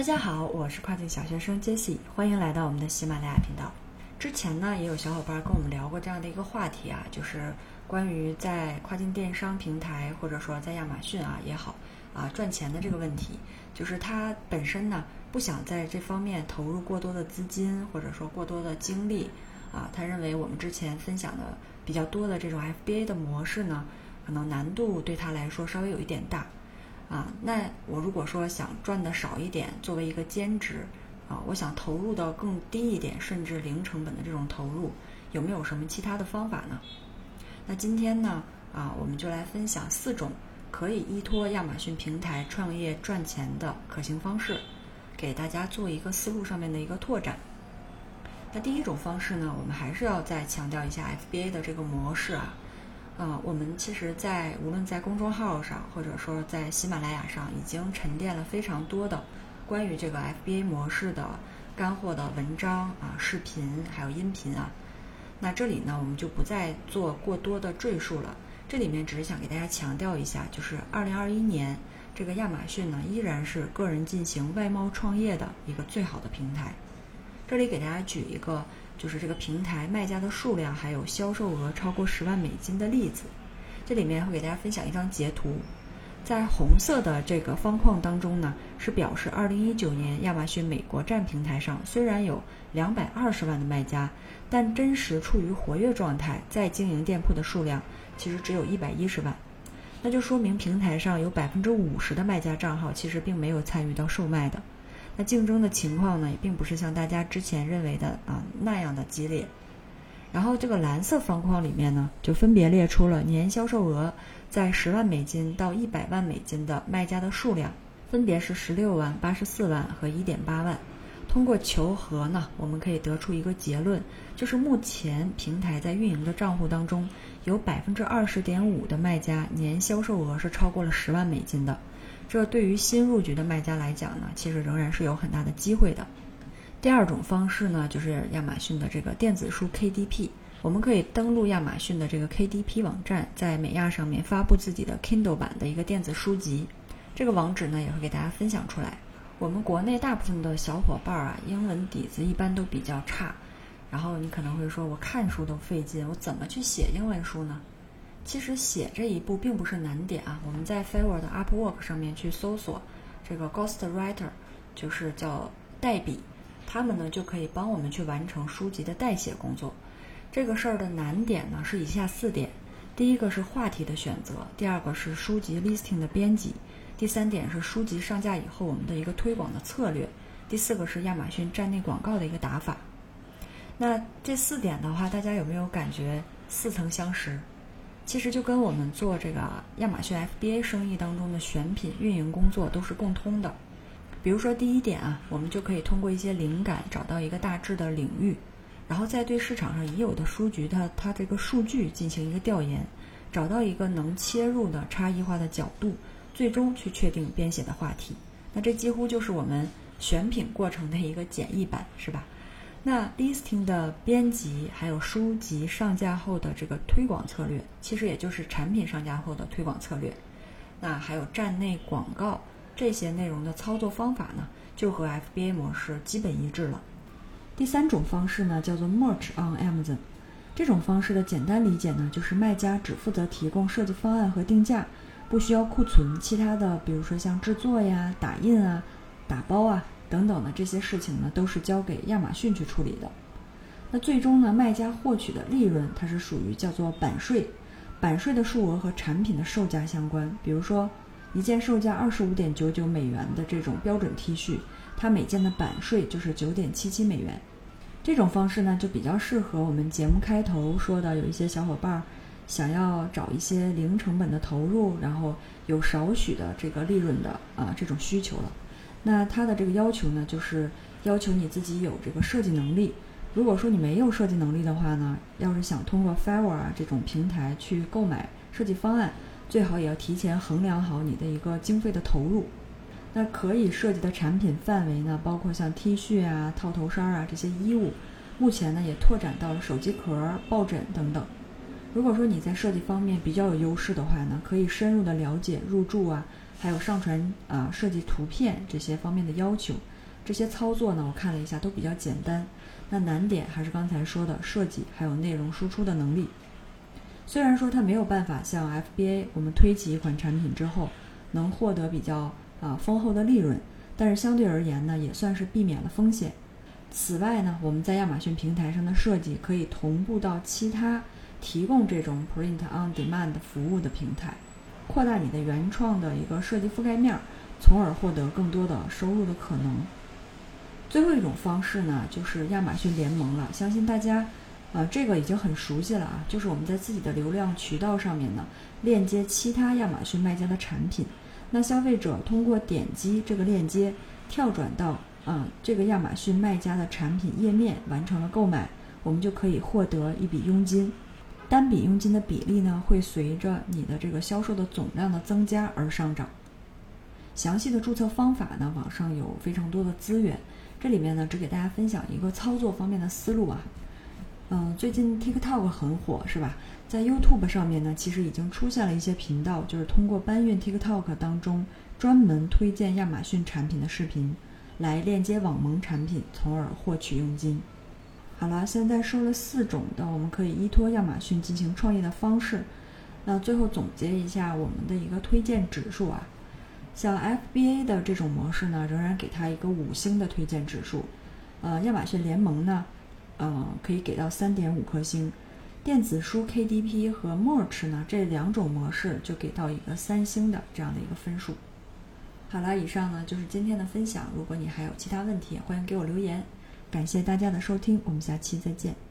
大家好，我是跨境小学生 Jessie，欢迎来到我们的喜马拉雅频道。之前呢，也有小伙伴跟我们聊过这样的一个话题啊，就是关于在跨境电商平台或者说在亚马逊啊也好啊赚钱的这个问题，就是他本身呢不想在这方面投入过多的资金或者说过多的精力啊，他认为我们之前分享的比较多的这种 FBA 的模式呢，可能难度对他来说稍微有一点大。啊，那我如果说想赚的少一点，作为一个兼职，啊，我想投入的更低一点，甚至零成本的这种投入，有没有什么其他的方法呢？那今天呢，啊，我们就来分享四种可以依托亚马逊平台创业赚钱的可行方式，给大家做一个思路上面的一个拓展。那第一种方式呢，我们还是要再强调一下 FBA 的这个模式啊。啊，我们其实，在无论在公众号上，或者说在喜马拉雅上，已经沉淀了非常多的关于这个 FBA 模式的干货的文章啊、视频还有音频啊。那这里呢，我们就不再做过多的赘述了。这里面只是想给大家强调一下，就是2021年这个亚马逊呢，依然是个人进行外贸创业的一个最好的平台。这里给大家举一个。就是这个平台卖家的数量还有销售额超过十万美金的例子，这里面会给大家分享一张截图，在红色的这个方框当中呢，是表示二零一九年亚马逊美国站平台上虽然有两百二十万的卖家，但真实处于活跃状态在经营店铺的数量其实只有一百一十万，那就说明平台上有百分之五十的卖家账号其实并没有参与到售卖的。那竞争的情况呢，也并不是像大家之前认为的啊那样的激烈。然后这个蓝色方框里面呢，就分别列出了年销售额在十万美金到一百万美金的卖家的数量，分别是十六万、八十四万和一点八万。通过求和呢，我们可以得出一个结论，就是目前平台在运营的账户当中，有百分之二十点五的卖家年销售额是超过了十万美金的。这对于新入局的卖家来讲呢，其实仍然是有很大的机会的。第二种方式呢，就是亚马逊的这个电子书 KDP，我们可以登录亚马逊的这个 KDP 网站，在美亚上面发布自己的 Kindle 版的一个电子书籍。这个网址呢，也会给大家分享出来。我们国内大部分的小伙伴啊，英文底子一般都比较差，然后你可能会说，我看书都费劲，我怎么去写英文书呢？其实写这一步并不是难点啊！我们在 Fiverr 的 Upwork 上面去搜索这个 Ghost Writer，就是叫代笔，他们呢就可以帮我们去完成书籍的代写工作。这个事儿的难点呢是以下四点：第一个是话题的选择，第二个是书籍 listing 的编辑，第三点是书籍上架以后我们的一个推广的策略，第四个是亚马逊站内广告的一个打法。那这四点的话，大家有没有感觉似曾相识？其实就跟我们做这个亚马逊 FBA 生意当中的选品运营工作都是共通的。比如说第一点啊，我们就可以通过一些灵感找到一个大致的领域，然后再对市场上已有的书局它它这个数据进行一个调研，找到一个能切入的差异化的角度，最终去确定编写的话题。那这几乎就是我们选品过程的一个简易版，是吧？那 listing 的编辑，还有书籍上架后的这个推广策略，其实也就是产品上架后的推广策略。那还有站内广告这些内容的操作方法呢，就和 FBA 模式基本一致了。第三种方式呢，叫做 Merch on Amazon。这种方式的简单理解呢，就是卖家只负责提供设计方案和定价，不需要库存其他的，比如说像制作呀、打印啊、打包啊。等等的这些事情呢，都是交给亚马逊去处理的。那最终呢，卖家获取的利润，它是属于叫做版税，版税的数额和产品的售价相关。比如说，一件售价二十五点九九美元的这种标准 T 恤，它每件的版税就是九点七七美元。这种方式呢，就比较适合我们节目开头说的，有一些小伙伴想要找一些零成本的投入，然后有少许的这个利润的啊这种需求了。那它的这个要求呢，就是要求你自己有这个设计能力。如果说你没有设计能力的话呢，要是想通过 Fiverr 啊这种平台去购买设计方案，最好也要提前衡量好你的一个经费的投入。那可以设计的产品范围呢，包括像 T 恤啊、套头衫啊这些衣物，目前呢也拓展到了手机壳、抱枕等等。如果说你在设计方面比较有优势的话呢，可以深入的了解入驻啊。还有上传啊设计图片这些方面的要求。这些操作呢，我看了一下都比较简单。那难点还是刚才说的设计还有内容输出的能力。虽然说它没有办法像 FBA，我们推起一款产品之后能获得比较啊丰厚的利润，但是相对而言呢，也算是避免了风险。此外呢，我们在亚马逊平台上的设计可以同步到其他提供这种 Print on Demand 服务的平台，扩大你的原创的一个设计覆盖面，从而获得更多的收入的可能。最后一种方式呢，就是亚马逊联盟了。相信大家，呃，这个已经很熟悉了啊。就是我们在自己的流量渠道上面呢，链接其他亚马逊卖家的产品。那消费者通过点击这个链接，跳转到啊这个亚马逊卖家的产品页面，完成了购买，我们就可以获得一笔佣金。单笔佣金的比例呢，会随着你的这个销售的总量的增加而上涨。详细的注册方法呢，网上有非常多的资源。这里面呢，只给大家分享一个操作方面的思路啊。嗯，最近 TikTok 很火，是吧？在 YouTube 上面呢，其实已经出现了一些频道，就是通过搬运 TikTok 当中专门推荐亚马逊产品的视频，来链接网盟产品，从而获取佣金。好了，现在说了四种的我们可以依托亚马逊进行创业的方式。那最后总结一下我们的一个推荐指数啊。像 FBA 的这种模式呢，仍然给它一个五星的推荐指数。呃，亚马逊联盟呢，呃，可以给到三点五颗星。电子书 KDP 和 Merch 呢，这两种模式就给到一个三星的这样的一个分数。好了，以上呢就是今天的分享。如果你还有其他问题，欢迎给我留言。感谢大家的收听，我们下期再见。